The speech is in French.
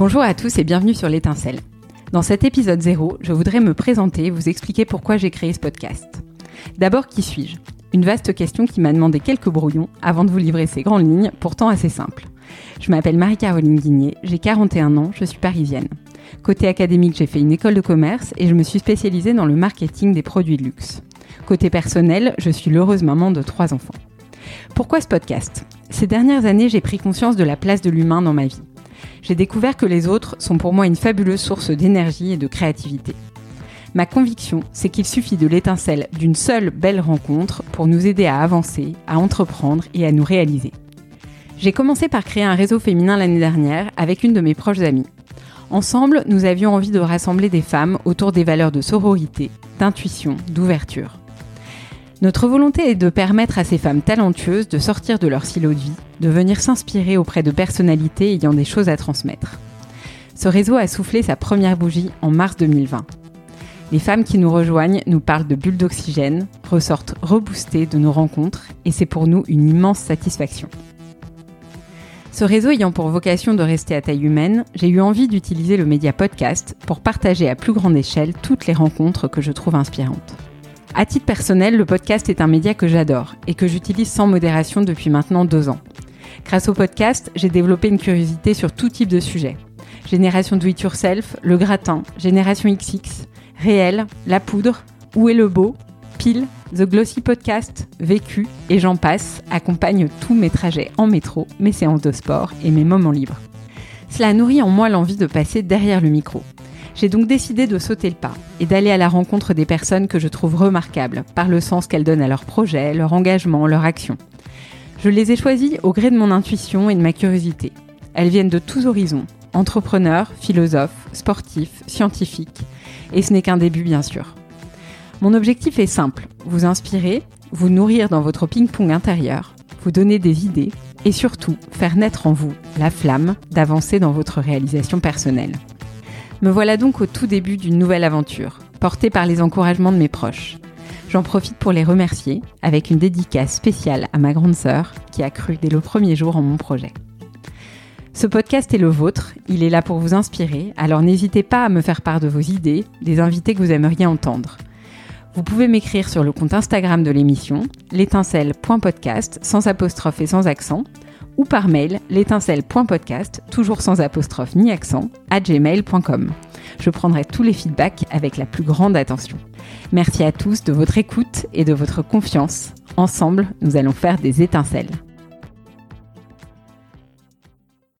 Bonjour à tous et bienvenue sur l'étincelle. Dans cet épisode 0, je voudrais me présenter et vous expliquer pourquoi j'ai créé ce podcast. D'abord, qui suis-je? Une vaste question qui m'a demandé quelques brouillons avant de vous livrer ces grandes lignes, pourtant assez simples. Je m'appelle Marie-Caroline Guigné, j'ai 41 ans, je suis parisienne. Côté académique, j'ai fait une école de commerce et je me suis spécialisée dans le marketing des produits de luxe. Côté personnel, je suis l'heureuse maman de trois enfants. Pourquoi ce podcast? Ces dernières années, j'ai pris conscience de la place de l'humain dans ma vie j'ai découvert que les autres sont pour moi une fabuleuse source d'énergie et de créativité. Ma conviction, c'est qu'il suffit de l'étincelle d'une seule belle rencontre pour nous aider à avancer, à entreprendre et à nous réaliser. J'ai commencé par créer un réseau féminin l'année dernière avec une de mes proches amies. Ensemble, nous avions envie de rassembler des femmes autour des valeurs de sororité, d'intuition, d'ouverture. Notre volonté est de permettre à ces femmes talentueuses de sortir de leur silo de vie, de venir s'inspirer auprès de personnalités ayant des choses à transmettre. Ce réseau a soufflé sa première bougie en mars 2020. Les femmes qui nous rejoignent nous parlent de bulles d'oxygène, ressortent reboostées de nos rencontres et c'est pour nous une immense satisfaction. Ce réseau ayant pour vocation de rester à taille humaine, j'ai eu envie d'utiliser le média podcast pour partager à plus grande échelle toutes les rencontres que je trouve inspirantes. À titre personnel, le podcast est un média que j'adore et que j'utilise sans modération depuis maintenant deux ans. Grâce au podcast, j'ai développé une curiosité sur tout type de sujets. Génération do it yourself, le gratin, génération XX, réel, la poudre, où est le beau, pile, The Glossy Podcast, Vécu et j'en passe accompagnent tous mes trajets en métro, mes séances de sport et mes moments libres. Cela nourrit en moi l'envie de passer derrière le micro, j'ai donc décidé de sauter le pas et d'aller à la rencontre des personnes que je trouve remarquables par le sens qu'elles donnent à leurs projets, leur engagement, leur action. Je les ai choisies au gré de mon intuition et de ma curiosité. Elles viennent de tous horizons, entrepreneurs, philosophes, sportifs, scientifiques, et ce n'est qu'un début bien sûr. Mon objectif est simple, vous inspirer, vous nourrir dans votre ping-pong intérieur, vous donner des idées et surtout faire naître en vous la flamme d'avancer dans votre réalisation personnelle. Me voilà donc au tout début d'une nouvelle aventure, portée par les encouragements de mes proches. J'en profite pour les remercier avec une dédicace spéciale à ma grande sœur qui a cru dès le premier jour en mon projet. Ce podcast est le vôtre, il est là pour vous inspirer, alors n'hésitez pas à me faire part de vos idées, des invités que vous aimeriez entendre. Vous pouvez m'écrire sur le compte Instagram de l'émission, l'étincelle.podcast, sans apostrophe et sans accent, ou par mail l'étincelle.podcast, toujours sans apostrophe ni accent, à gmail.com. Je prendrai tous les feedbacks avec la plus grande attention. Merci à tous de votre écoute et de votre confiance. Ensemble, nous allons faire des étincelles.